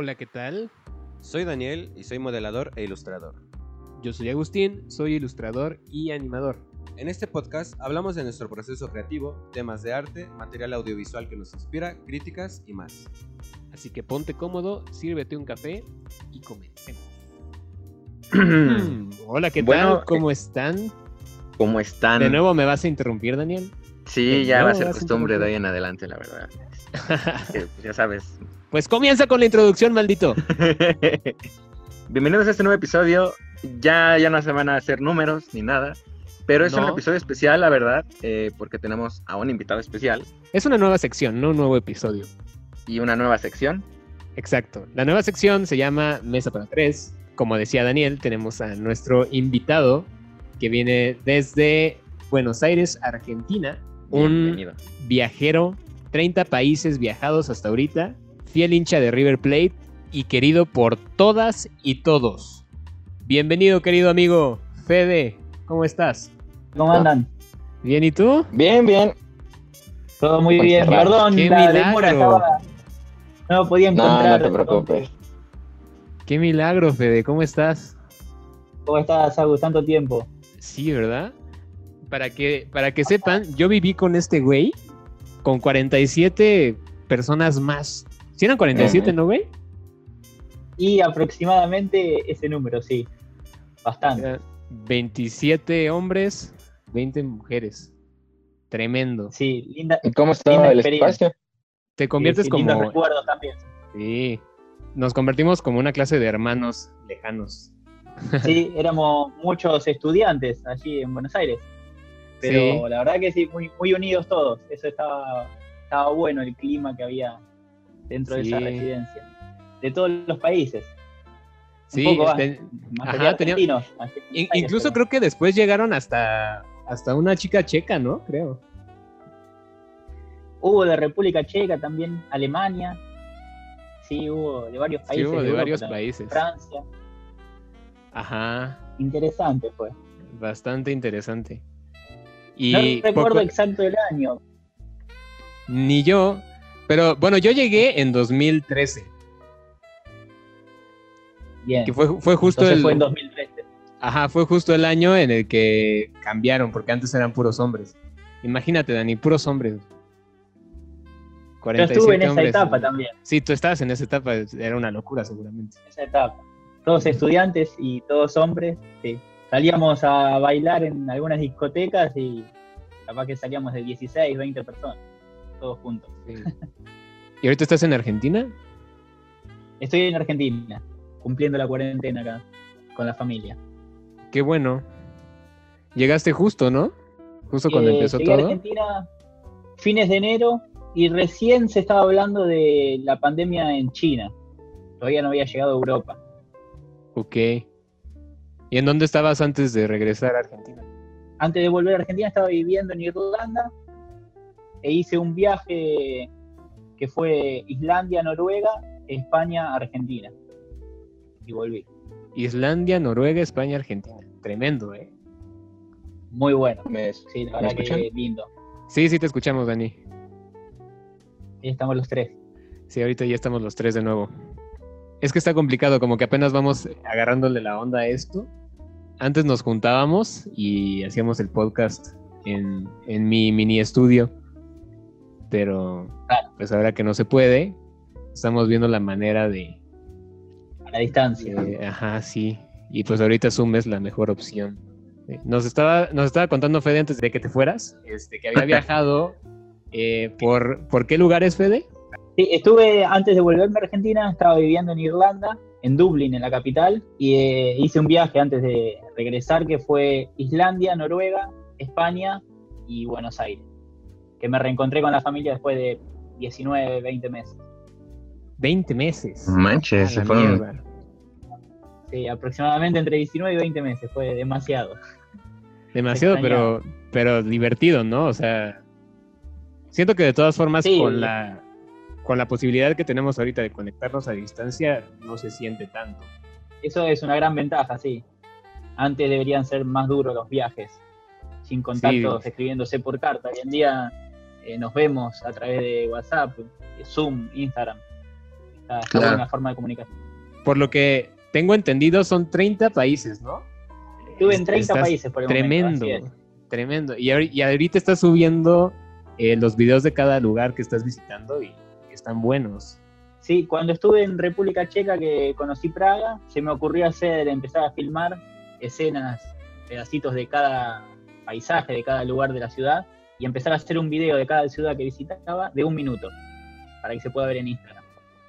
Hola, ¿qué tal? Soy Daniel y soy modelador e ilustrador. Yo soy Agustín, soy ilustrador y animador. En este podcast hablamos de nuestro proceso creativo, temas de arte, material audiovisual que nos inspira, críticas y más. Así que ponte cómodo, sírvete un café y comencemos. Hola, ¿qué Bueno, tal? ¿Cómo están? ¿Cómo están? ¿De nuevo me vas a interrumpir, Daniel? Sí, ya va a ser costumbre de ahí en adelante, la verdad. Que, pues, ya sabes. Pues comienza con la introducción, maldito. Bienvenidos a este nuevo episodio. Ya, ya no se van a hacer números ni nada, pero es un No. episodio especial, la verdad, eh, porque tenemos a un invitado especial Es una nueva sección, no un nuevo episodio. y una nueva sección. Exacto. La nueva sección se llama Mesa para Tres. Como decía Daniel, tenemos a nuestro invitado que viene desde Buenos Aires, Argentina. Un Bienvenido. viajero, 30 países viajados hasta ahorita, fiel hincha de River Plate y querido por todas y todos. Bienvenido, querido amigo Fede. ¿Cómo estás? ¿Cómo andan? ¿Bien y tú? Bien, bien. Todo muy Pues bien. Perdón, ¡Qué la milagro! demora estaba. No podía No, encontrar. no te preocupes. Qué milagro, Fede. ¿Cómo estás? ¿Cómo estás, Agus? Tanto tiempo. Sí, ¿verdad? Para que, para que sepan, yo viví con este güey con 47 personas más. ¿Sí eran 47, Ujú. no, güey? Y aproximadamente ese número, sí. Bastante. Eran 27 hombres, 20 mujeres. Tremendo. Sí, linda. ¿Y cómo Linda estaba el experiencia. espacio? Te conviertes sí, lindos como... recuerdos también. Sí. Nos convertimos como una clase de hermanos lejanos. Sí, éramos muchos estudiantes allí en Buenos Aires. Pero Sí. la verdad que sí, muy, muy unidos todos. Eso estaba, estaba bueno, el clima que había dentro de esa Sí. residencia. De todos los países. Sí, un poco más, ajá, tenía- in- incluso creo que después llegaron hasta, hasta una chica checa, ¿no? Creo. Hubo de República Checa también, Alemania. Sí, hubo de varios Sí, países. hubo de Europa varios también, países. Francia. Ajá, Interesante fue. bastante interesante. Y no recuerdo poco- exacto el año. Ni yo. Pero bueno, yo llegué en 2013. Bien. Que fue, fue justo Entonces el. fue en 2013. Ajá, fue justo el año en el que cambiaron, porque antes eran puros hombres. Imagínate, Dani, puros hombres. Yo 47 estuve en esa hombres. etapa también. Sí, tú estabas en esa etapa, era una locura seguramente. en esa etapa. Todos estudiantes y todos hombres. sí. Salíamos a bailar en algunas discotecas y capaz que salíamos de 16, 20 personas. Todos juntos. Sí. ¿Y ahorita estás en Argentina? Estoy en Argentina, cumpliendo la cuarentena acá con la familia. Qué bueno. Llegaste justo, ¿no? Justo cuando Eh, empezó llegué a todo. Argentina fines de enero y recién se estaba hablando de la pandemia en China. Todavía no había llegado a Europa. Ok. ¿Y en dónde estabas antes de regresar a Argentina? Antes de volver a Argentina estaba viviendo en Irlanda e hice un viaje que fue Islandia, Noruega, España, Argentina. Y volví. Islandia, Noruega, España, Argentina. Tremendo, ¿eh? Muy bueno. ¿Me, Sí, la ¿me verdad que lindo. Sí, sí te escuchamos, Dani. Ahí estamos los tres. Sí, ahorita ya estamos los tres de nuevo. Es que está complicado, como que apenas vamos agarrándole la onda a esto. Antes nos juntábamos y hacíamos el podcast en, en mi mini estudio. Pero Claro. pues ahora que no se puede, estamos viendo la manera de... A la distancia. de- ajá, sí. Y pues ahorita Zoom es la mejor opción. Sí. Nos estaba, nos estaba contando Fede antes de que te fueras, este, que había viajado eh, por... ¿Por qué lugares, Fede? Sí, estuve, antes de volverme a Argentina, estaba viviendo en Irlanda, en Dublín, en la capital, y eh, hice un viaje antes de regresar que fue Islandia, Noruega, España y Buenos Aires. Que me reencontré con la familia después de 19, 20 meses. 20 meses. Manches, se fueron. Sí, aproximadamente entre 19 y 20 meses, fue demasiado. Demasiado, pero, pero divertido, ¿no? O sea, siento que de todas formas Sí. con la con la posibilidad que tenemos ahorita de conectarnos a distancia no se siente tanto. Eso es una gran ventaja, sí. Antes deberían ser más duros los viajes, sin contactos, escribiéndose por carta. Hoy en día eh, nos vemos a través de WhatsApp, Zoom, Instagram. Está, está Claro. buena forma de comunicación. Por lo que tengo entendido, son 30 países, ¿no? Estuve en 30 Estás países por el Tremendo, momento. tremendo. Y, y ahorita estás subiendo eh, los videos de cada lugar que estás visitando y están buenos. Sí, cuando estuve en República Checa que conocí Praga, se me ocurrió hacer, empezar a filmar escenas, pedacitos de cada paisaje, de cada lugar de la ciudad, y empezar a hacer un video de cada ciudad que visitaba de un minuto, para que se pueda ver en Instagram.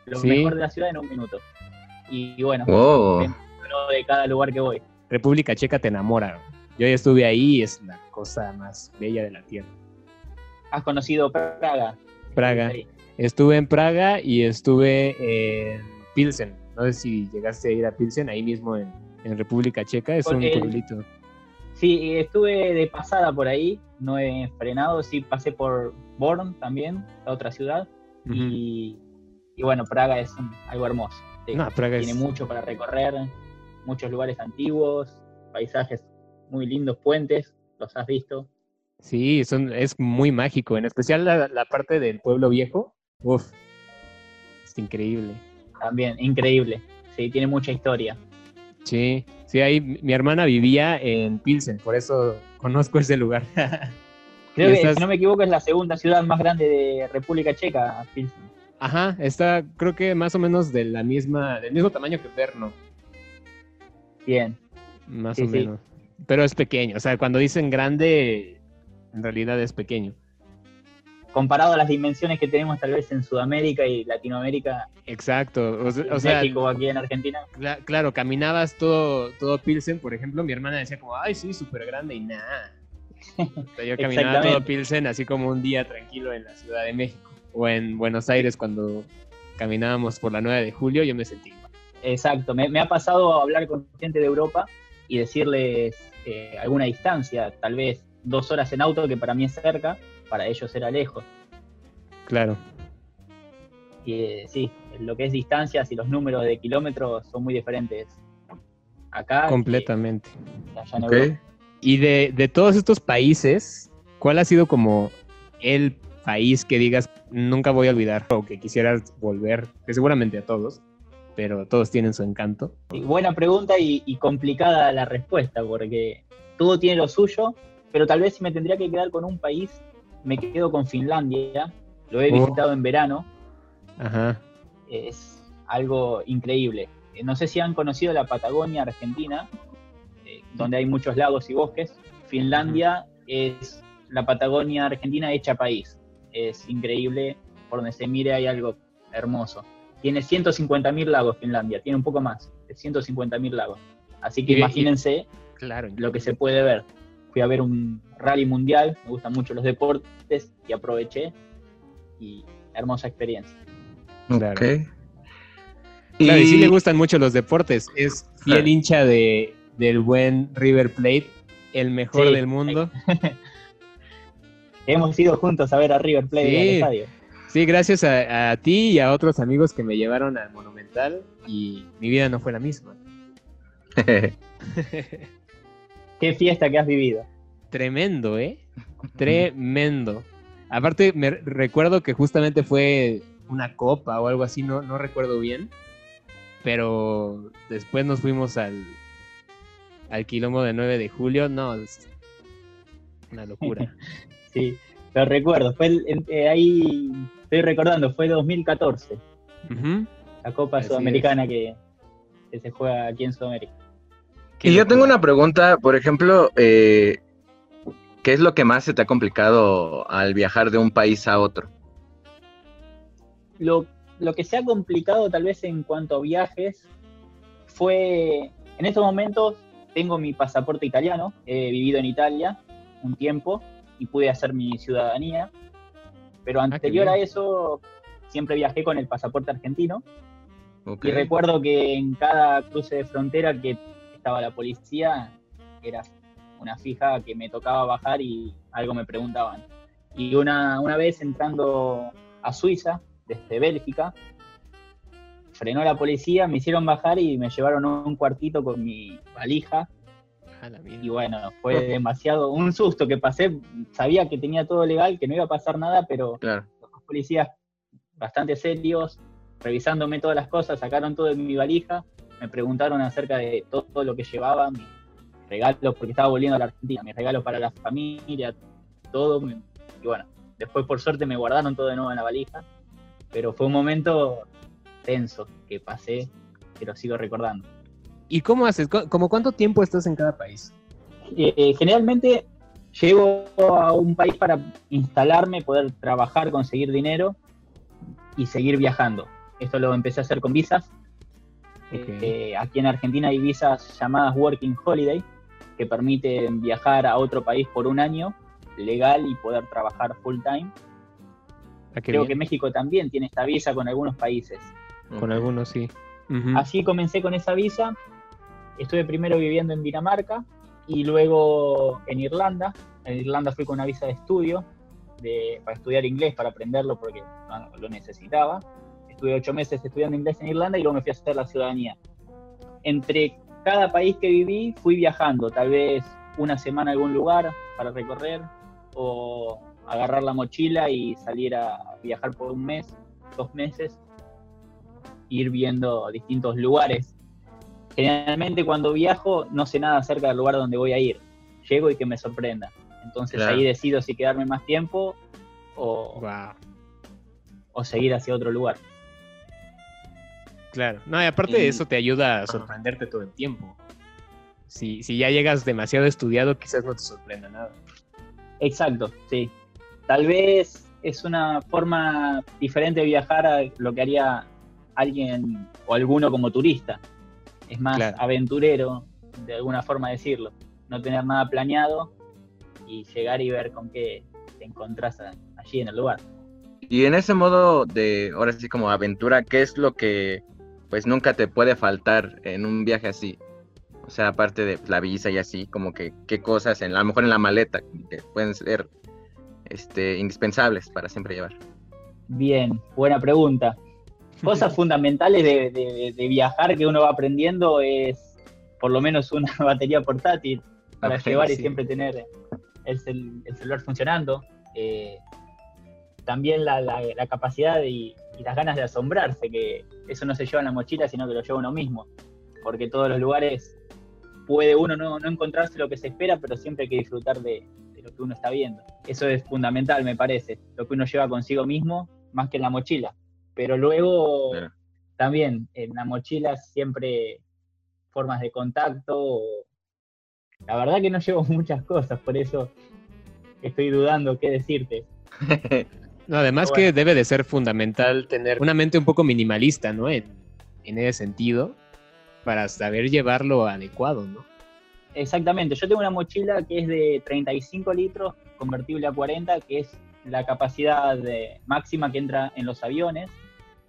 Lo Sí. mejor de la ciudad en un minuto. Y, y bueno, hablo de cada lugar que voy. República Checa te enamora. Yo ya estuve ahí y es la cosa más bella de la tierra. ¿Has conocido Praga? Praga. Estuve en Praga y estuve en Pilsen. No sé si llegaste a ir a Pilsen, ahí mismo en, en República Checa. Es un el- pueblito. Sí, estuve de pasada por ahí, no he frenado, sí pasé por Born también, la otra ciudad, y, y bueno, Praga es un- algo hermoso. sí. No, Praga es... Tiene mucho para recorrer, muchos lugares antiguos, paisajes muy lindos, puentes, los has visto. Sí, son, es muy mágico. En especial la, la parte del pueblo viejo. Uf, es increíble. También, increíble. Sí, tiene mucha historia. Sí, sí, ahí mi hermana vivía en Pilsen, por eso conozco ese lugar. Creo que, si no me equivoco, es la segunda ciudad más grande de República Checa, Pilsen. Ajá, está creo que más o menos de la misma, del mismo tamaño que Brno, Bien. más Sí, o sí. menos. Pero es pequeño, o sea, cuando dicen grande, en realidad es pequeño. Comparado a las dimensiones que tenemos tal vez en Sudamérica y Latinoamérica, Exacto, o, se- o en sea, México o aquí en Argentina, cla- claro, caminabas todo, todo Pilsen, por ejemplo, mi hermana decía como, ay, sí, súper grande y nada. O sea, yo caminaba todo. Pilsen así como un día tranquilo en la Ciudad de México o en Buenos Aires cuando caminábamos por la 9 de julio, yo me sentí. Exacto, me, me ha pasado hablar con gente de Europa y decirles eh, alguna distancia, tal vez dos horas en auto, que para mí es cerca, para ellos era lejos. Claro. Y eh, sí, lo que es distancias y los números de kilómetros son muy diferentes acá. Completamente. allá en Ok. Europa. Y de, de todos estos países, ¿cuál ha sido como el país que digas nunca voy a olvidar o que quisieras volver? Que seguramente a todos, pero todos tienen su encanto. Sí, buena pregunta y, y complicada la respuesta, porque todo tiene lo suyo, pero tal vez si me tendría que quedar con un país, me quedo con Finlandia. Lo he Oh. visitado en verano. Ajá. es algo increíble. Eh, No sé si han conocido la Patagonia Argentina, eh, donde hay muchos lagos y bosques. Finlandia es la Patagonia Argentina hecha país. Es increíble, por donde se mire hay algo hermoso. Tiene 150.000 lagos Finlandia, tiene un poco más, de 150.000 lagos. Así que Y- y- imagínense Claro. lo que se puede ver. Fui a ver un rally mundial, me gustan mucho los deportes y aproveché y hermosa experiencia. Claro. Ok. Claro, y sí le gustan mucho los deportes. Es fiel Claro. hincha de, del buen River Plate, el mejor Sí. del mundo. Hemos ido juntos a ver a River Plate Sí. en el estadio. Sí, gracias a, a ti y a otros amigos que me llevaron al Monumental y mi vida no fue la misma. Qué fiesta que has vivido. Tremendo, ¿eh? Tremendo. Aparte, me recuerdo que justamente fue una copa o algo así, no, no recuerdo bien. Pero después nos fuimos al, al quilombo de 9 de julio. No, es una locura. Sí, lo recuerdo. Fue el- eh, ahí, estoy recordando, fue 2014, Ujú. la Copa Así Sudamericana que, que se juega aquí en Sudamérica. Qué Y yo tengo una pregunta, por ejemplo, eh, ¿qué es lo que más se te ha complicado al viajar de un país a otro? Lo, lo que se ha complicado tal vez en cuanto a viajes fue, en estos momentos tengo mi pasaporte italiano, he vivido en Italia un tiempo y pude hacer mi ciudadanía, pero anterior a eso siempre viajé con el pasaporte argentino. Y recuerdo que en cada cruce de frontera que estaba la policía, era una fija que me tocaba bajar y algo me preguntaban. Y una, una vez entrando a Suiza, desde Bélgica, frenó la policía, me hicieron bajar y me llevaron a un cuartito con mi valija. Y bueno, fue demasiado, un susto que pasé, sabía que tenía todo legal, que no iba a pasar nada, pero Claro. los policías bastante serios, revisándome todas las cosas, sacaron todo de mi valija, me preguntaron acerca de todo, lo que llevaba, mis regalos, porque estaba volviendo a la Argentina, mis regalos para la familia, todo. Y bueno, después por suerte me guardaron todo de nuevo en la valija, pero fue un momento tenso que pasé, que lo sigo recordando. ¿Y cómo haces? ¿Cómo cuánto tiempo estás en cada país? Eh, generalmente llego a un país para instalarme, poder trabajar, conseguir dinero y seguir viajando. Esto lo empecé a hacer con visas. Eh, aquí en Argentina hay visas llamadas Working Holiday que permiten viajar a otro país por un año legal y poder trabajar full time. Ah, Creo que México también tiene esta visa con algunos países. Con algunos, sí. Así comencé con esa visa. Estuve primero viviendo en Dinamarca y luego en Irlanda. En Irlanda fui con una visa de estudio para estudiar inglés, para aprenderlo porque lo necesitaba. Estuve ocho meses estudiando inglés en Irlanda y luego me fui a hacer la ciudadanía. Entre cada país que viví fui viajando, tal vez una semana a algún lugar para recorrer o agarrar la mochila y salir a viajar por un mes, dos meses, ir viendo distintos lugares. Generalmente cuando viajo no sé nada acerca del lugar donde voy a ir. Llego y que me sorprenda. Entonces ahí decido si quedarme más tiempo o, o seguir hacia otro lugar. Claro, no, y aparte de eso te ayuda a sorprenderte todo el tiempo. Si, si ya llegas demasiado estudiado, quizás no te sorprenda nada. Exacto, sí. Tal vez es una forma diferente de viajar a lo que haría alguien o alguno como turista. Es más aventurero, de alguna forma decirlo. No tener nada planeado y llegar y ver con qué te encontrás allí en el lugar. Y en ese modo de, ahora sí como aventura, ¿qué es lo que pues nunca te puede faltar en un viaje así? O sea, aparte de la visa y así, como que qué cosas, en, a lo mejor en la maleta, que pueden ser este, indispensables para siempre llevar. Bien, buena pregunta. Cosas fundamentales de, viajar que uno va aprendiendo es por lo menos una batería portátil para llevar y siempre tener el, celular funcionando. Eh, también la, capacidad y, las ganas de asombrarse, que eso no se lleva en la mochila, sino que lo lleva uno mismo. Porque todos los lugares puede uno no, encontrarse lo que se espera, pero siempre hay que disfrutar de, lo que uno está viendo. Eso es fundamental, me parece, lo que uno lleva consigo mismo, más que en la mochila. Pero luego también en la mochila siempre formas de contacto. La verdad que no llevo muchas cosas, por eso estoy dudando qué decirte. no, además que debe de ser fundamental tener una mente un poco minimalista, ¿no? En, en ese sentido, para saber llevarlo adecuado, ¿no? Exactamente, yo tengo una mochila que es de 35 litros, convertible a 40, que es la capacidad de, máxima que entra en los aviones,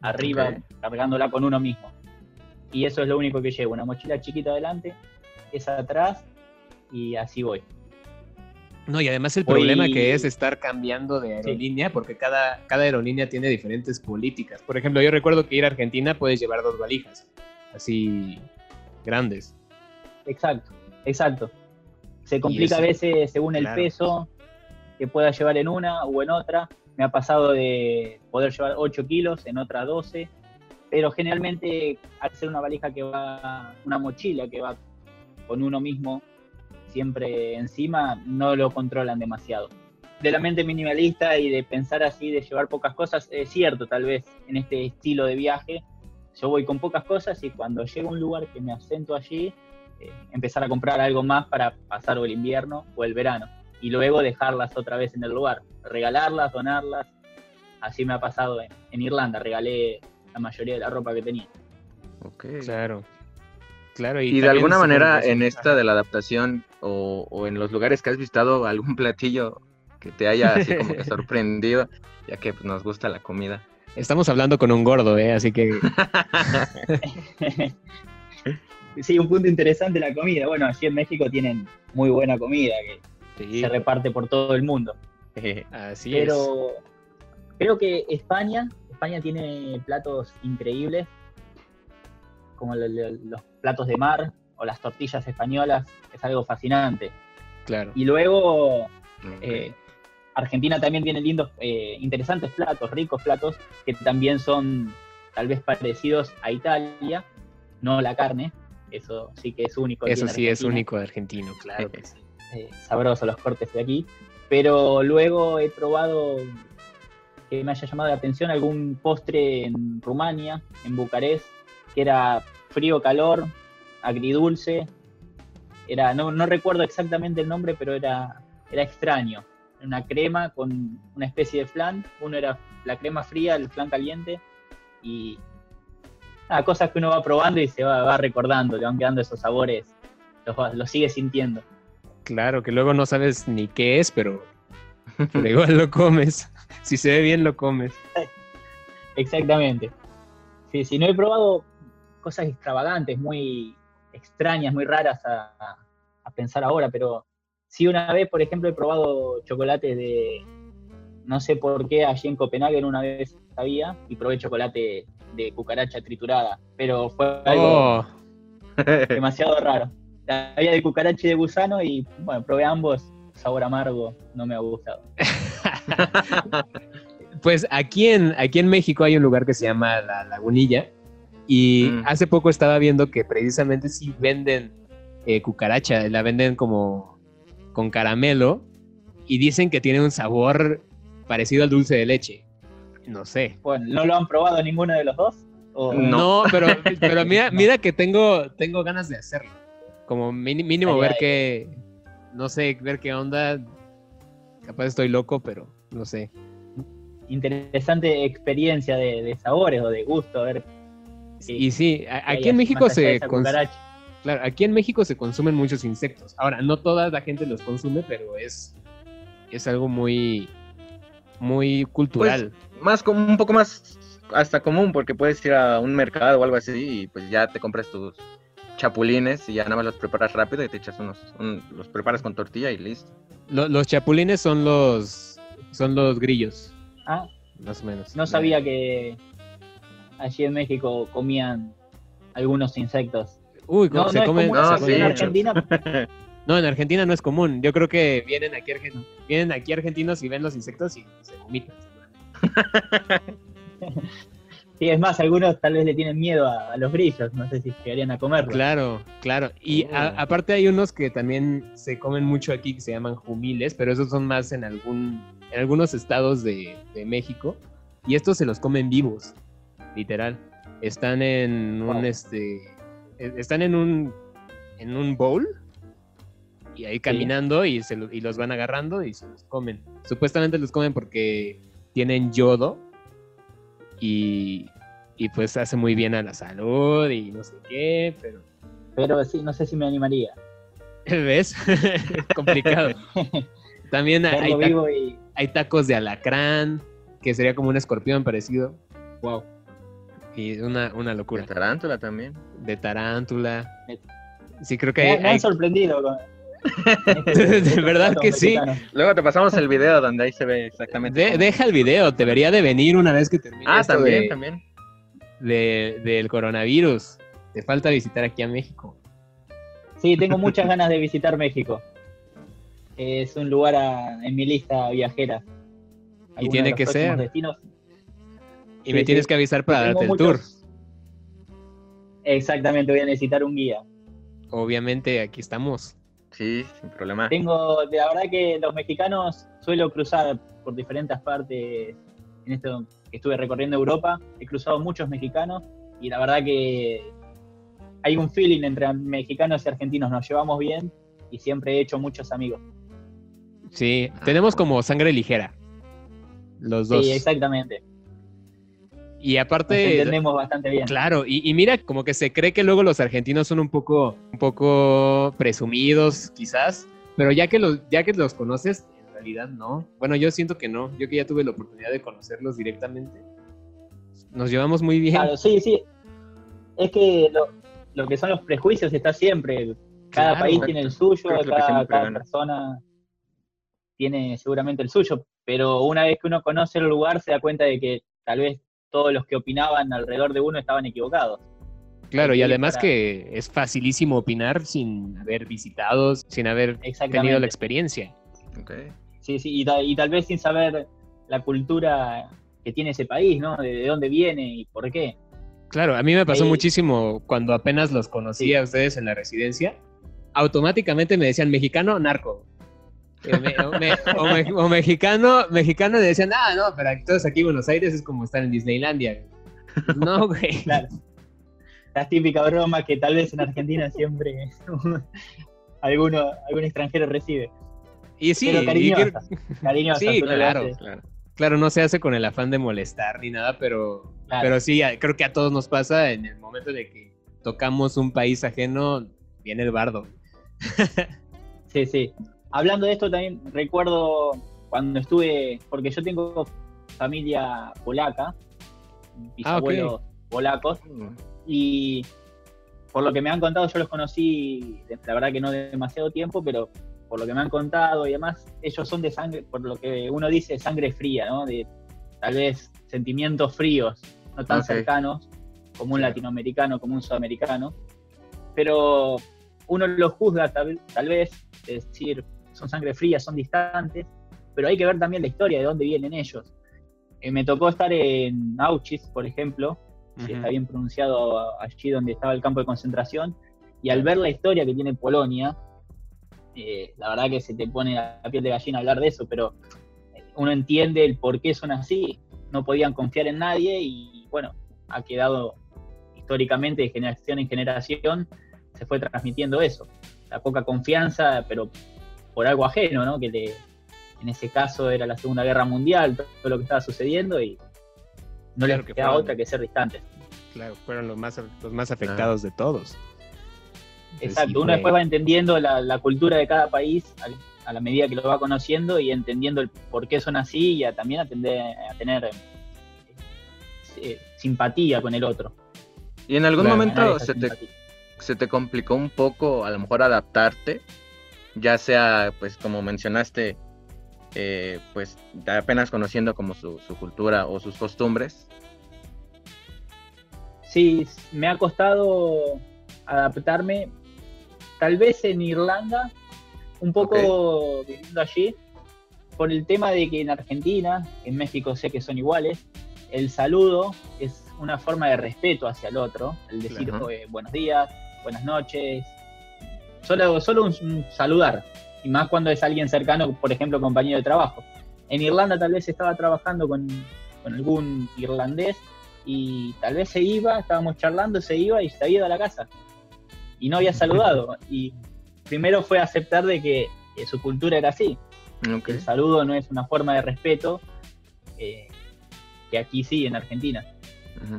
arriba cargándola con uno mismo. Y eso es lo único que llevo, una mochila chiquita adelante, esa atrás y así voy. No, y además el problema que es estar cambiando de aerolínea, porque cada, cada aerolínea tiene diferentes políticas. Por ejemplo, yo recuerdo que ir a Argentina puedes llevar dos valijas, así grandes. Exacto, exacto. Se complica a veces según el peso que pueda llevar en una o en otra. Me ha pasado de poder llevar 8 kilos, en otra 12, pero generalmente al ser una valija que va, una mochila que va con uno mismo siempre encima, no lo controlan demasiado. De la mente minimalista y de pensar así, de llevar pocas cosas, es cierto, tal vez en este estilo de viaje, yo voy con pocas cosas y cuando llego a un lugar que me asento allí, eh, empezar a comprar algo más para pasar el invierno o el verano y luego dejarlas otra vez en el lugar, regalarlas, donarlas. Así me ha pasado en, Irlanda, regalé la mayoría de la ropa que tenía. Ok. Claro. Claro, y, de alguna manera en esta de la adaptación o, en los lugares que has visitado algún platillo que te haya así como que sorprendido, ya que pues, nos gusta la comida. Estamos hablando con un gordo, ¿eh? Así que... sí, un punto interesante la comida. Bueno, aquí en México tienen muy buena comida que se reparte por todo el mundo. Así Pero creo que España, España tiene platos increíbles, como los platos de mar o las tortillas españolas, es algo fascinante. Claro. Y luego eh, Argentina también tiene lindos, eh, interesantes platos, ricos platos, que también son tal vez parecidos a Italia, no la carne, eso sí que es único. Eso sí es único de argentino, claro que sí. eh, sabrosos los cortes de aquí. Pero luego he probado que me haya llamado la atención algún postre en Rumania, en Bucarest, que era frío-calor, agridulce. Era, no, no recuerdo exactamente el nombre, pero era, era extraño. Una crema con una especie de flan. Uno era la crema fría, el flan caliente. Y nada, cosas que uno va probando y se va, va recordando, le van quedando esos sabores. Los, los sigue sintiendo. Claro, que luego no sabes ni qué es, pero, pero igual lo comes. Si se ve bien, lo comes. Exactamente. Sí, sí, no he probado cosas extravagantes, muy extrañas, muy raras a, a- pensar ahora, pero sí una vez, por ejemplo, he probado chocolates de, no sé por qué, allí en Copenhague una vez sabía, y probé chocolate de cucaracha triturada, pero fue algo Oh, demasiado raro. Había de cucaracha y de gusano y, bueno, probé ambos, sabor amargo, no me ha gustado. pues aquí en, aquí en México hay un lugar que se llama La Lagunilla. Y Mm. hace poco estaba viendo que precisamente sí venden eh, cucaracha, la venden como con caramelo y dicen que tiene un sabor parecido al dulce de leche. No sé. Bueno, ¿no lo han probado ninguno de los dos? ¿O- No, pero, pero mira, mira que tengo, tengo ganas de hacerlo. Como mínimo Ay, ver ay. qué, no sé, ver qué onda. Capaz estoy loco, pero no sé. interesante experiencia de, de sabores o de gusto, a ver. Y sí, a- aquí en México se claro, aquí en México se consumen muchos insectos. Ahora, no toda la gente los consume, pero es, es algo muy, muy cultural. más como un poco más hasta común porque puedes ir a un mercado o algo así y pues ya te compras tus chapulines y ya nada más los preparas rápido y te echas unos, un- los preparas con tortilla y listo. Lo- los chapulines son los, son los grillos, Ah, más o menos. no sabía que allí en México comían algunos insectos. Uy, ¿cómo No, se no comen? común no, sí, en. Argentina. No, en Argentina no es común. Yo creo que vienen aquí, vienen aquí argentinos y ven los insectos y se vomitan. Sí, es más, algunos tal vez le tienen miedo a, a los grillos, no sé si llegarían a comerlos. Claro, claro. Y a- aparte hay unos que también se comen mucho aquí que se llaman jumiles, pero esos son más en algún, en algunos estados de, de México. Y estos se los comen vivos, literal. Están en un Wow. este, eh, están en un, en un bowl y ahí caminando y, se lo- y los van agarrando y se los comen. Supuestamente los comen porque tienen yodo y, y pues hace muy bien a la salud y no sé qué, pero Pero sí, no sé si me animaría. ¿ves? Es complicado. También hay, y hay tacos de alacrán, que sería como un escorpión parecido. Wow. Y una, una locura. tarántula también. De tarántula. Sí, creo que me, hay, me han hay- sorprendido. con- De verdad que sí. Luego te pasamos el video donde ahí se ve exactamente. De- deja el video, debería de venir una vez que termine ah, esto también, de- también. de- del coronavirus. Te falta visitar aquí a México. Sí, tengo muchas ganas de visitar México. Es un lugar a- en mi lista viajera. Y tiene de que ser. destinos. Y Sí, me sí. tienes que avisar para darte el tour. Exactamente, voy a necesitar un guía. Obviamente, aquí estamos. Sí, sin problema. Tengo, la verdad que los mexicanos suelo cruzar por diferentes partes en esto que estuve recorriendo Europa. He cruzado muchos mexicanos y la verdad que hay un feeling entre mexicanos y argentinos. Nos llevamos bien y siempre he hecho muchos amigos. Sí, Ah, tenemos como sangre ligera. Los dos. Sí, exactamente. Y Nos aparte, entendemos bastante bien. claro, y, y mira, como que se cree que luego los argentinos son un poco, un poco presumidos, quizás, pero ya que los, ya que los conoces, en realidad no. Bueno, yo siento que no. Yo que ya tuve la oportunidad de conocerlos directamente. Nos llevamos muy bien. Claro, sí, sí. Es que lo, lo que son los prejuicios está siempre. Cada Claro. país tiene el suyo, cada, cada persona tiene seguramente el suyo. Pero una vez que uno conoce el lugar, se da cuenta de que tal vez todos los que opinaban alrededor de uno estaban equivocados. Claro, y además para- que es facilísimo opinar sin haber visitado, sin haber tenido la experiencia. Sí, sí, y, ta- y tal vez sin saber la cultura que tiene ese país, ¿no? De, de dónde viene y por qué. Claro, a mí me pasó Ahí- muchísimo cuando apenas los conocí a ustedes en la residencia. Automáticamente me decían mexicano, narco. Eh, me- o, me- o me- o mexicano, mexicano y decían, ah, no, pero todos aquí en Buenos Aires es como estar en Disneylandia. No, güey. Claro. La típica broma que tal vez en Argentina siempre alguno, algún extranjero recibe. Y sí, Pero y que- Cariñosa, Sí, tú no le claro, Claro. claro, no se hace con el afán de molestar ni nada, pero, Claro. pero sí, creo que a todos nos pasa en el momento de que tocamos un país ajeno, viene el bardo. Sí, sí. Hablando de esto también recuerdo cuando estuve, porque yo tengo familia polaca, bisabuelos polacos, y por lo que me han contado, yo los conocí, la verdad que no demasiado tiempo, pero por lo que me han contado y demás, ellos son de sangre, por lo que uno dice, sangre fría, ¿no? De tal vez sentimientos fríos, no tan cercanos como un latinoamericano, como un sudamericano, pero uno los juzga tal, tal vez, es decir, son sangre fría, son distantes, pero hay que ver también la historia de dónde vienen ellos. Eh, me tocó estar en Auschwitz, por ejemplo, si Ujú. está bien pronunciado allí donde estaba el campo de concentración, y al ver la historia que tiene Polonia, eh, la verdad que se te pone la piel de gallina hablar de eso, pero eh, uno entiende el por qué son así, no podían confiar en nadie y bueno, ha quedado históricamente de generación en generación, se fue transmitiendo eso, la poca confianza, pero por algo ajeno, ¿no? Que le- en ese caso era la Segunda Guerra Mundial, todo lo que estaba sucediendo y no Claro les que quedaba fueron- otra que ser distantes. Claro, fueron los más, los más afectados de todos. Exacto, uno fue- después va entendiendo la, la cultura de cada país al- a la medida que lo va conociendo y entendiendo el por qué son así y a, también a, tender- a tener eh, eh, simpatía con el otro. Y en algún Claro. momento se te, se te complicó un poco a lo mejor adaptarte, ya sea, pues como mencionaste, eh, pues apenas conociendo como su, su cultura o sus costumbres. Sí, me ha costado adaptarme, tal vez en Irlanda, un poco viviendo allí, por el tema de que en Argentina, en México sé que son iguales, el saludo es una forma de respeto hacia el otro, el decir Claro. eh, buenos días, buenas noches, solo, solo un, un saludar, y más cuando es alguien cercano, por ejemplo, compañero de trabajo. En Irlanda tal vez estaba trabajando con, con algún irlandés y tal vez se iba, estábamos charlando, se iba y se había ido a la casa. Y no había saludado. Y primero fue aceptar de que, que su cultura era así. Ok. El saludo no es una forma de respeto, eh, que aquí sí, en Argentina.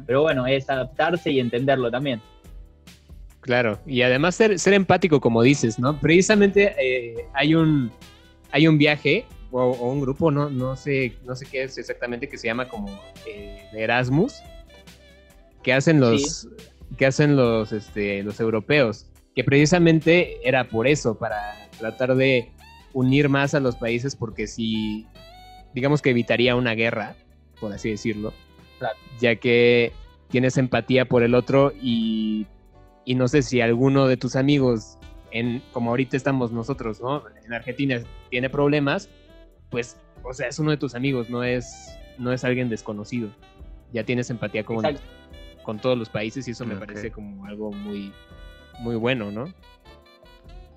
Pero bueno, es adaptarse y entenderlo también. Claro, y además ser, ser empático, como dices, ¿no? Precisamente eh, hay un hay un viaje o, o un grupo, no, no sé, no sé qué es exactamente, que se llama como eh, Erasmus, que hacen los, que hacen los, este, los europeos, que precisamente era por eso, para tratar de unir más a los países, porque si, digamos que evitaría una guerra, por así decirlo, Claro. ya que tienes empatía por el otro y, y no sé si alguno de tus amigos, en, como ahorita estamos nosotros, ¿no? En Argentina tiene problemas, pues, o sea, es uno de tus amigos, no es, no es alguien desconocido. Ya tienes empatía con, Exacto. con todos los países y eso me parece como algo muy, muy bueno, ¿no?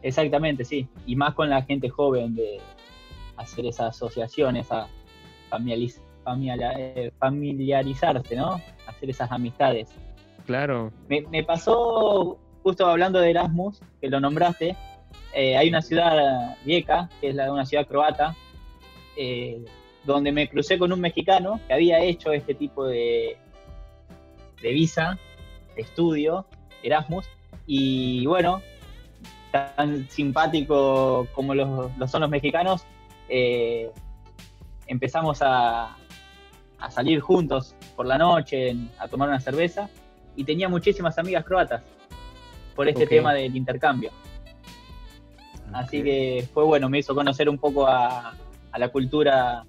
Exactamente, sí. Y más con la gente joven de hacer esa asociación, esa familiariz- familia- eh, familiarizarse, ¿no? Hacer esas amistades. Claro. Me, pasó, justo hablando de Erasmus, que lo nombraste, eh, hay una ciudad vieja, que es la una ciudad croata, eh, donde me crucé con un mexicano que había hecho este tipo de, de visa, de estudio, Erasmus, y bueno, tan simpático como los, lo son los mexicanos, eh, empezamos a, a salir juntos por la noche, a tomar una cerveza, y tenía muchísimas amigas croatas por este tema del intercambio. Así que fue bueno, me hizo conocer un poco a, a la cultura,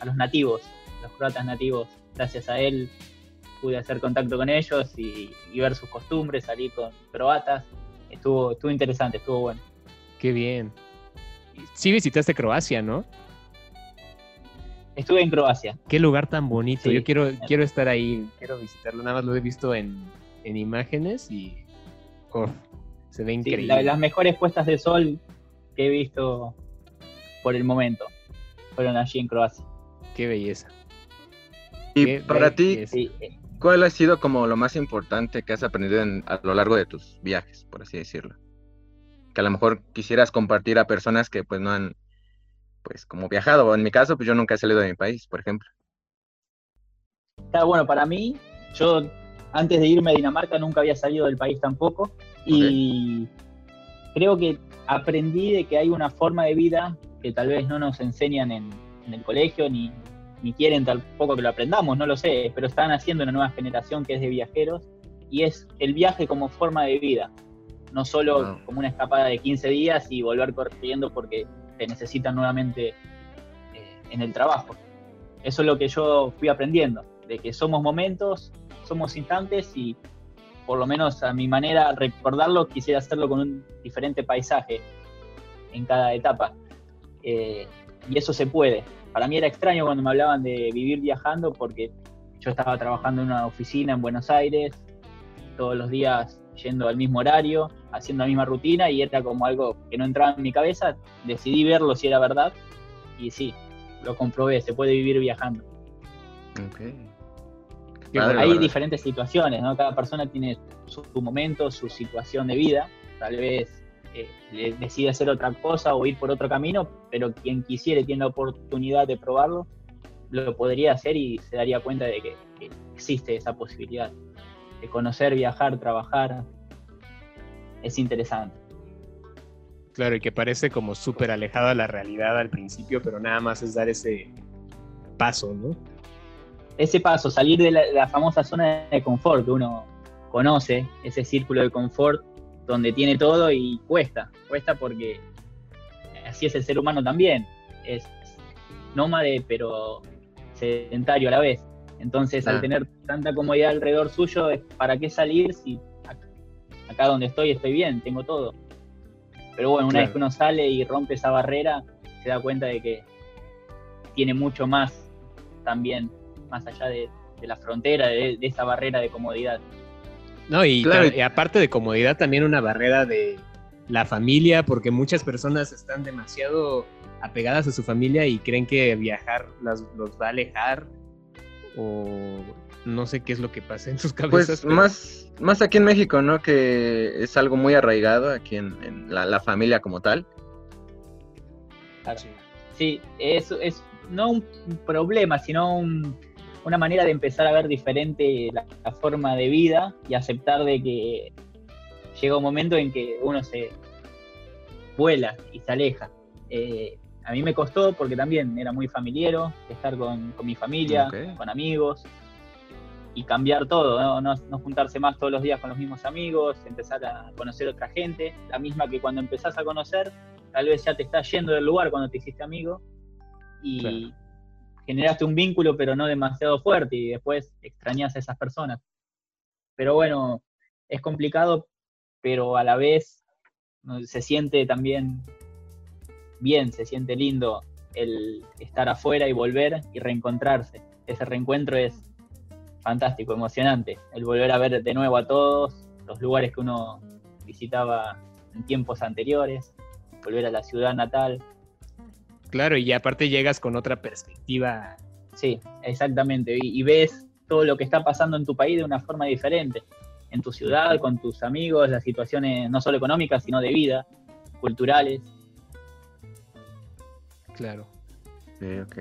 a los nativos, los croatas nativos. Gracias a él pude hacer contacto con ellos y, y ver sus costumbres, salir con croatas. Estuvo, estuvo interesante, estuvo bueno. Qué bien. Sí visitaste Croacia, ¿no? Estuve en Croacia. Qué lugar tan bonito. Sí. Yo quiero, quiero estar ahí, quiero visitarlo. Nada más lo he visto en, en imágenes y uf, se ve Sí, increíble. la- las mejores puestas de sol que he visto por el momento fueron allí en Croacia. Qué belleza. Y Qué para ti, eh, ¿cuál ha sido como lo más importante que has aprendido en- a lo largo de tus viajes, por así decirlo? Que a lo mejor quisieras compartir a personas que pues no han, pues como viajado, en mi caso, pues yo nunca he salido de mi país, por ejemplo. Claro, bueno, para mí, yo antes de irme a Dinamarca nunca había salido del país tampoco y creo que aprendí de que hay una forma de vida que tal vez no nos enseñan en, en el colegio ni, ni quieren tampoco que lo aprendamos, no lo sé, pero están haciendo una nueva generación que es de viajeros y es el viaje como forma de vida, no solo Wow. como una escapada de 15 días y volver corriendo porque te necesitan nuevamente eh, en el trabajo. Eso es lo que yo fui aprendiendo, de que somos momentos, somos instantes y por lo menos a mi manera recordarlo quisiera hacerlo con un diferente paisaje en cada etapa. Eh, y eso se puede. Para mí era extraño cuando me hablaban de vivir viajando porque yo estaba trabajando en una oficina en Buenos Aires, todos los días yendo al mismo horario, haciendo la misma rutina y era como algo que no entraba en mi cabeza. Decidí verlo si era verdad y sí, lo comprobé, se puede vivir viajando. Ok. Qué Padre, bueno. Hay diferentes situaciones, ¿no? Cada persona tiene su, su momento, su situación de vida. Tal vez eh, decide hacer otra cosa o ir por otro camino, pero quien quisiera y tiene la oportunidad de probarlo, lo podría hacer y se daría cuenta de que, que existe esa posibilidad de conocer, viajar, trabajar. Es interesante. Claro, y que parece como súper alejado a la realidad al principio, pero nada más es dar ese paso, ¿no? ese paso, salir de la, la famosa zona de confort que uno conoce, ese círculo de confort donde tiene todo y cuesta, cuesta porque así es el ser humano también, es nómade pero sedentario a la vez. Entonces, al tener tanta comodidad alrededor suyo, es ¿para qué salir si ac- acá donde estoy estoy bien, tengo todo? Pero bueno, una Claro. vez que uno sale y rompe esa barrera, se da cuenta de que tiene mucho más también, más allá de, de la frontera, de, de esa barrera de comodidad. No, y, Claro. y aparte de comodidad, también una barrera de la familia, porque muchas personas están demasiado apegadas a su familia y creen que viajar las, los va a alejar o no sé qué es lo que pasa en sus cabezas. Pues pero- más, más aquí en México, ¿no? Que es algo muy arraigado aquí en, en la, la familia como tal. Sí, es, es no un problema, sino un- una manera de empezar a ver diferente la, la forma de vida y aceptar de que llega un momento en que uno se vuela y se aleja. Eh, a mí me costó porque también era muy familiero, estar con, con mi familia, con amigos y cambiar todo, ¿no? No, no juntarse más todos los días con los mismos amigos, empezar a conocer otra gente, la misma que cuando empezás a conocer, tal vez ya te estás yendo del lugar cuando te hiciste amigo y Claro. generaste un vínculo pero no demasiado fuerte y después extrañas a esas personas. Pero bueno, es complicado, pero a la vez se siente también bien, se siente lindo el estar afuera y volver y reencontrarse. Ese reencuentro es fantástico, emocionante. El volver a ver de nuevo a todos, los lugares que uno visitaba en tiempos anteriores, volver a la ciudad natal. Claro, y aparte llegas con otra perspectiva. Sí, exactamente. Y, y ves todo lo que está pasando en tu país de una forma diferente. En tu ciudad, con tus amigos, las situaciones no solo económicas, sino de vida, culturales. Claro. Sí, ok.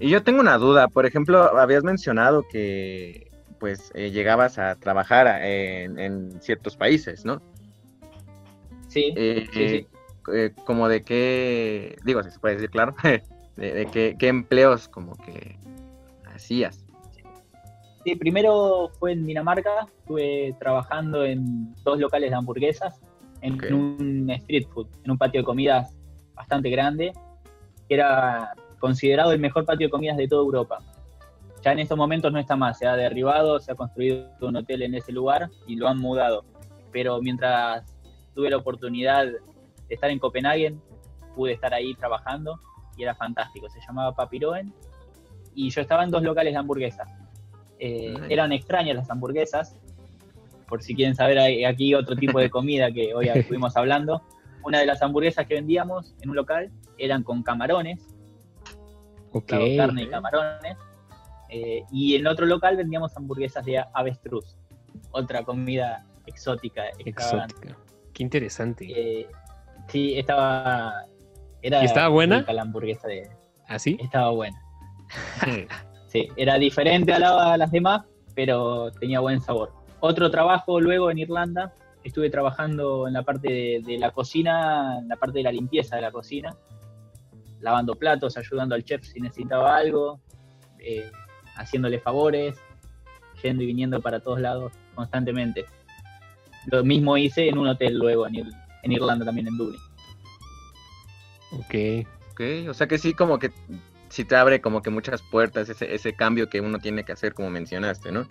Y yo tengo una duda, por ejemplo, habías mencionado que pues eh, llegabas a trabajar en, en ciertos países, ¿no? Sí, Eh, sí, sí. eh, como de qué, digo, si se puede decir, claro, de, de qué, qué empleos como que hacías. Sí, primero fue en Dinamarca, estuve trabajando en dos locales de hamburguesas, en un street food, en un patio de comidas bastante grande, que era considerado el mejor patio de comidas de toda Europa. Ya en estos momentos no está más, se ha derribado, se ha construido un hotel en ese lugar y lo han mudado. Pero mientras tuve la oportunidad de estar en Copenhague, pude estar ahí trabajando y era fantástico. Se llamaba Papiroen y yo estaba en dos locales de hamburguesas. Eh, eran extrañas las hamburguesas, por si quieren saber hay aquí otro tipo de comida que hoy estuvimos hablando. Una de las hamburguesas que vendíamos en un local eran con camarones, Ok. claro, carne y camarones. Eh, y en otro local vendíamos hamburguesas de avestruz, otra comida exótica. Exótica. Qué interesante. Eh, sí, estaba. Era ¿Y estaba buena? La hamburguesa de, ¿Así? estaba buena. Sí, era diferente a, la- a las demás, pero tenía buen sabor. Otro trabajo luego en Irlanda, estuve trabajando en la parte de, de la cocina, en la parte de la limpieza de la cocina, lavando platos, ayudando al chef si necesitaba algo, eh, haciéndole favores, yendo y viniendo para todos lados constantemente. Lo mismo hice en un hotel luego en, Ir- en Irlanda también, en Dublín. Ok. Ok, o sea que sí, como que sí te abre como que muchas puertas ese, ese cambio que uno tiene que hacer, como mencionaste, ¿no?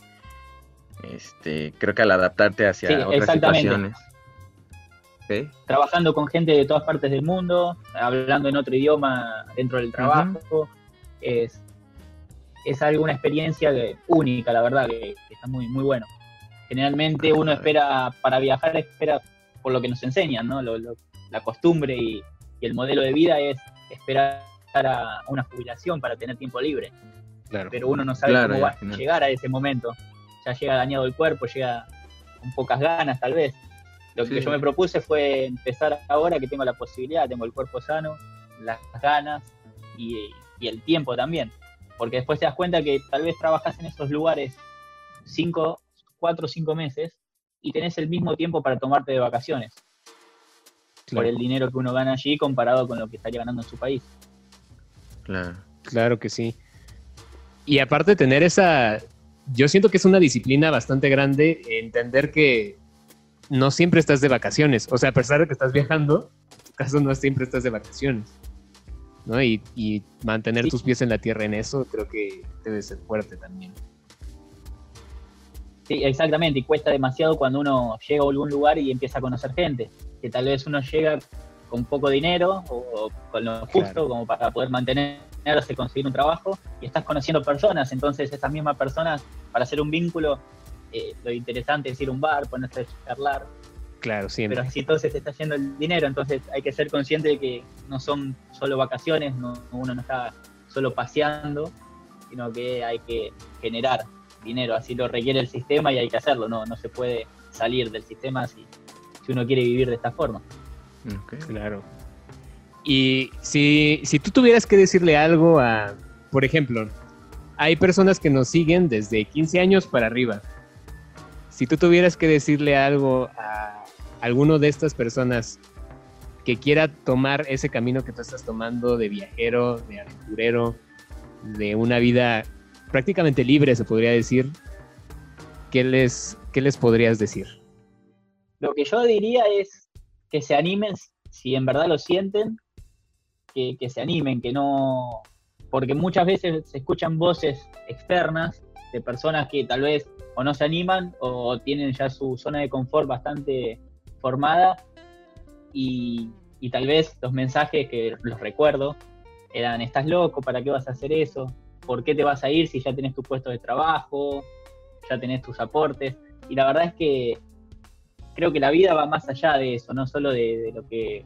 Este, creo que al adaptarte hacia Sí, otras situaciones. Trabajando con gente de todas partes del mundo, hablando en otro idioma dentro del trabajo. es, es algo, una experiencia que- única, la verdad, que, que está muy, muy bueno. Generalmente uno espera, para viajar, espera por lo que nos enseñan, ¿no? Lo- lo- la costumbre y, y el modelo de vida es esperar a una jubilación para tener tiempo libre, Claro. pero uno no sabe Claro, cómo va a llegar a ese momento. Ya llega dañado el cuerpo, llega con pocas ganas tal vez. Lo que yo me propuse fue empezar ahora que tengo la posibilidad, tengo el cuerpo sano, las ganas y, y el tiempo también. Porque después te das cuenta que tal vez trabajas en esos lugares cinco, cuatro o cinco meses y tenés el mismo tiempo para tomarte de vacaciones por Claro. el dinero que uno gana allí comparado con lo que estaría ganando en su país. claro. Claro que sí. Y aparte de tener esa, yo siento que es una disciplina bastante grande entender que no siempre estás de vacaciones. O sea, a pesar de que estás viajando, en tu caso no siempre estás de vacaciones. ¿no? Y, y mantener Sí. tus pies en la tierra en eso creo que debe ser fuerte también. Sí, exactamente, y cuesta demasiado cuando uno llega a algún lugar y empieza a conocer gente, que tal vez uno llega con poco dinero o, o con lo justo Claro. como para poder mantenerse, conseguir un trabajo, y estás conociendo personas, entonces esas mismas personas, para hacer un vínculo, eh, lo interesante es ir a un bar, ponerse a charlar, Claro, siempre. pero así entonces se está yendo el dinero, entonces hay que ser consciente de que no son solo vacaciones, no, uno no está solo paseando, sino que hay que generar dinero, así lo requiere el sistema y hay que hacerlo, no, no se puede salir del sistema si, si uno quiere vivir de esta forma. Ok. Claro. Y si, si tú tuvieras que decirle algo a, por ejemplo, hay personas que nos siguen desde 15 años para arriba. Si tú tuvieras que decirle algo a alguno de estas personas que quiera tomar ese camino que tú estás tomando de viajero, de aventurero, de una vida prácticamente libre, se podría decir, ¿qué les, qué les podrías decir? Lo que yo diría es que se animen, si en verdad lo sienten, que, que se animen, que no... Porque muchas veces se escuchan voces externas de personas que tal vez o no se animan o tienen ya su zona de confort bastante formada y, y tal vez los mensajes que los recuerdo eran, estás loco, ¿para qué vas a hacer eso? ¿Por qué te vas a ir si ya tenés tu puesto de trabajo? Ya tenés tus aportes. Y la verdad es que creo que la vida va más allá de eso, no solo de, de lo que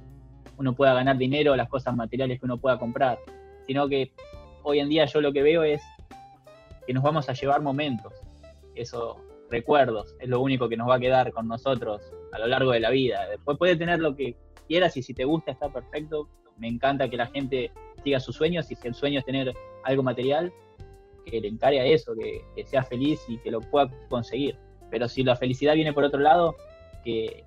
uno pueda ganar dinero, las cosas materiales que uno pueda comprar, sino que hoy en día yo lo que veo es que nos vamos a llevar momentos, esos recuerdos, es lo único que nos va a quedar con nosotros a lo largo de la vida. Después puede tener lo que quieras y si te gusta está perfecto. Me encanta que la gente siga sus sueños y si el sueño es tener algo material, que le encare a eso, que, que sea feliz y que lo pueda conseguir. Pero si la felicidad viene por otro lado, que,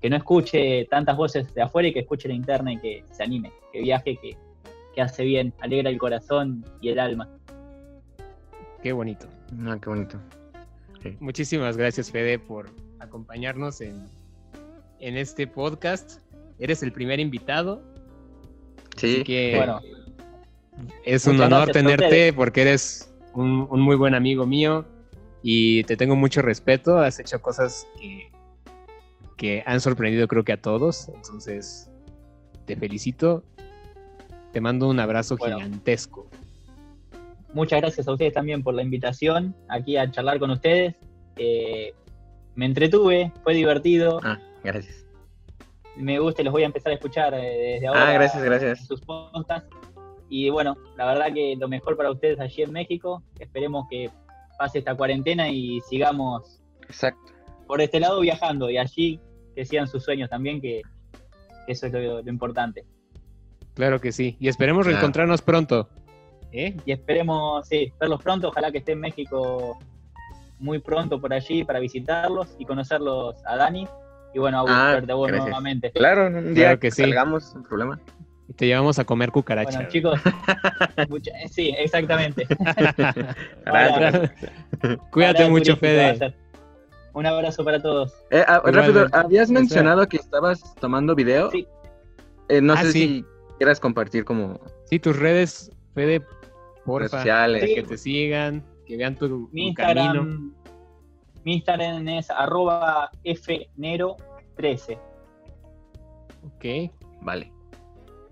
que no escuche tantas voces de afuera y que escuche la interna y que se anime, que viaje, que, que hace bien, alegra el corazón y el alma. Qué bonito. Ah, qué bonito. Muchísimas gracias, Fede, por acompañarnos en, en este podcast. Eres el primer invitado, Sí, así que Bueno, es un muchas honor gracias tenerte porque eres un, un muy buen amigo mío y te tengo mucho respeto. Has hecho cosas que, que han sorprendido creo que a todos, entonces te felicito Te mando un abrazo Bueno. gigantesco. Muchas gracias a ustedes también por la invitación aquí a charlar con ustedes. Eh, me entretuve, fue divertido. Ah, gracias. Me gusta y los voy a empezar a escuchar eh, desde ahora. Ah, gracias, gracias. Sus podcasts. Y bueno, la verdad que lo mejor para ustedes allí en México. Esperemos que pase esta cuarentena y sigamos Exacto. por este lado viajando y allí que sigan sus sueños también, que, que eso es lo, lo importante. Claro que sí. Y esperemos reencontrarnos pronto. ¿Eh? Y esperemos, sí, verlos pronto. Ojalá que esté en México muy pronto por allí para visitarlos y conocerlos a Dani. Y bueno, a Ah, verte a vos gracias. nuevamente. Claro, un día Claro que sí. salgamos, sin problema. Y te llevamos a comer cucaracha. Bueno, chicos, mucha- sí, exactamente. Cuídate mucho, a Fede. Un abrazo para todos. Eh, ah, rápido, habías mencionado que estabas tomando video. Sí. Eh, no Ah, sé sí. si quieras compartir como Sí, tus redes, Fede, porfa, sociales. Sí. que te sigan, que vean tu, tu Mi camino. Instagram, mi Instagram es arroba fnero13. Ok. Vale.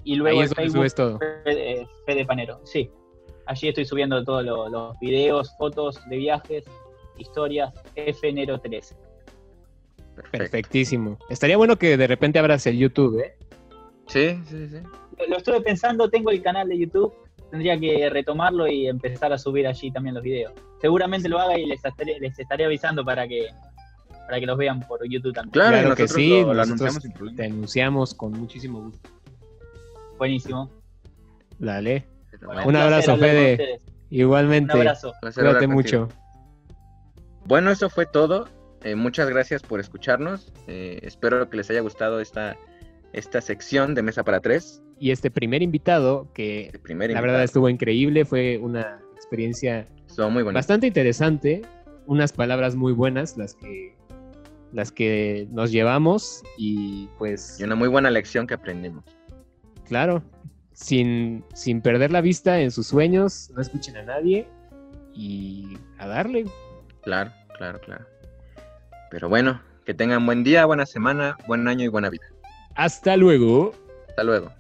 Y luego Ahí es donde Facebook, subes todo. Fede, Fede Panero. Sí. Allí estoy subiendo todos lo- los videos, fotos de viajes, historias, fnero13. Perfecto. Perfectísimo. Estaría bueno que de repente abras el YouTube, ¿eh? Sí, sí, sí. Lo- Lo estuve pensando, tengo el canal de YouTube, tendría que retomarlo y empezar a subir allí también los videos. Seguramente lo haga y les estaré, les estaré avisando para que para que los vean por YouTube también. Claro, que sí, lo- lo nosotros anunciamos sin problema. Te anunciamos con muchísimo gusto. Buenísimo. Dale. Bueno, Un placer abrazo, Fede. ustedes. Un Igualmente. abrazo. Cuídate mucho. Bueno, eso fue todo. Eh, muchas gracias por escucharnos. Eh, espero que les haya gustado esta, esta sección de Mesa para Tres. Y este primer invitado, que primer la invitado. verdad estuvo increíble, fue una experiencia muy bastante interesante, unas palabras muy buenas las que las que nos llevamos y pues Y una muy buena lección que aprendimos. claro, sin, sin perder la vista en sus sueños, no escuchen a nadie y a darle. Claro, claro, claro. Pero bueno, que tengan buen día, buena semana, buen año y buena vida. Hasta luego. Hasta luego.